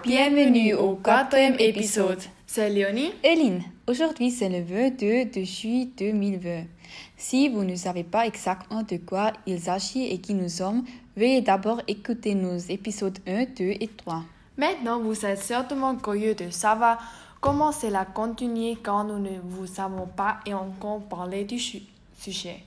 Bienvenue au quatrième épisode. C'est Léonie. Eline, aujourd'hui c'est le 22 de juillet 2020. Si vous ne savez pas exactement de quoi il s'agit et qui nous sommes, veuillez d'abord écouter nos épisodes 1, 2 et 3. Maintenant, vous êtes certainement curieux de savoir comment cela continue quand nous ne vous savons pas et encore parler du su- sujet.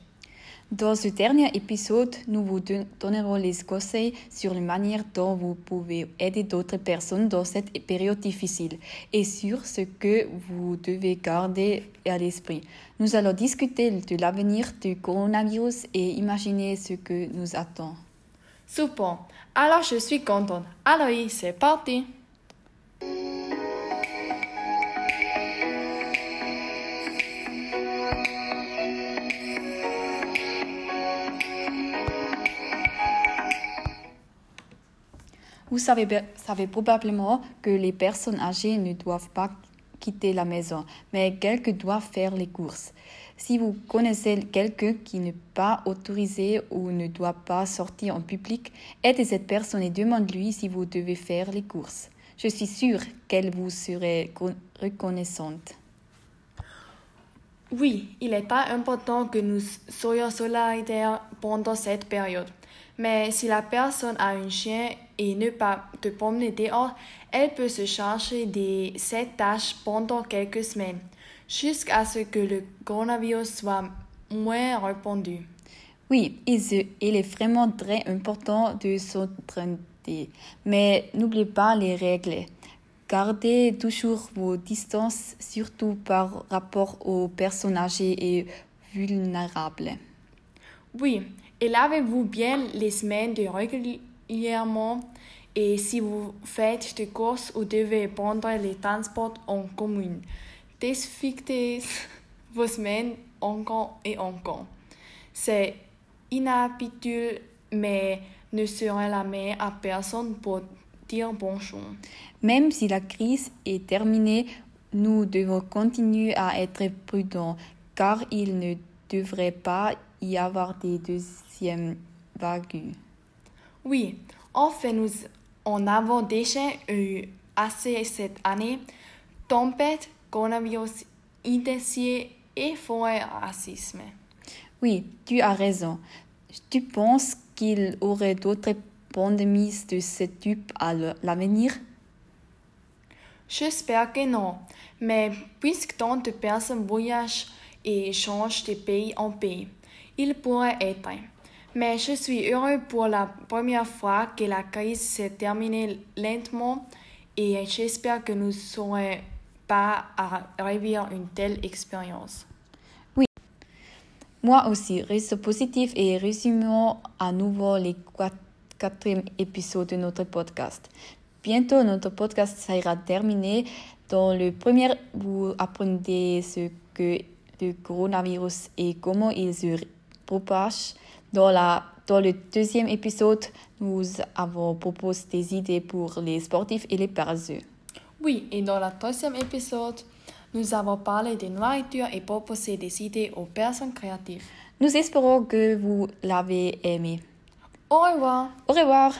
Dans ce dernier épisode, nous vous don- donnerons les conseils sur la manière dont vous pouvez aider d'autres personnes dans cette période difficile et sur ce que vous devez garder à l'esprit. Nous allons discuter de l'avenir du coronavirus et imaginer ce que nous attend. Super. Alors, je suis contente. Oui, c'est parti. Vous savez, probablement que les personnes âgées ne doivent pas quitter la maison, mais quelques doivent faire les courses. Si vous connaissez quelqu'un qui n'est pas autorisé ou ne doit pas sortir en public, aidez cette personne et demande-lui si vous devez faire les courses. Je suis sûre qu'elle vous serait con- reconnaissante. Oui, il est très important que nous soyons solidaires pendant cette période. Mais si la personne a un chien et ne pas te promener dehors, elle peut se charger de cette tâche pendant quelques semaines, jusqu'à ce que le coronavirus soit moins répandu. Oui, il, est vraiment très important de s'entraîner. Mais n'oubliez pas les règles. Gardez toujours vos distances, surtout par rapport aux personnes âgées et vulnérables. Oui, et lavez-vous bien les semaines de régulièrement. Et si vous faites des courses ou devez prendre les transports en commun, désinfectez vos semaines encore et encore. C'est inhabituel, mais ne serait la meilleure à personne pour dire bonjour. Même si la crise est terminée, nous devons continuer à être prudents, car il ne devrait pas y avoir des deuxièmes vagues. Oui, en fait, nous en avons déjà eu assez cette année. Tempête, coronavirus, intensier et forêt racisme. Oui, tu as raison. Tu penses qu'il aurait d'autres pandémies de ce type à l'avenir? J'espère que non, mais puisque tant de personnes voyagent et changent de pays en pays, il pourrait être. Mais je suis heureux pour la première fois que la crise s'est terminée lentement et j'espère que nous ne serons pas à revivre une telle expérience. Moi aussi, reste positif et résumons à nouveau les quatrième épisode de notre podcast. Bientôt, notre podcast sera terminé. Dans le premier, vous apprendrez ce que le coronavirus et comment il se propage. Dans, la, dans le deuxième épisode, nous avons proposé des idées pour les sportifs et les paresseux. Oui, et dans le troisième épisode, nous avons parlé de nourriture et proposé des idées aux personnes créatives. Nous espérons que vous l'avez aimé. Au revoir! Au revoir!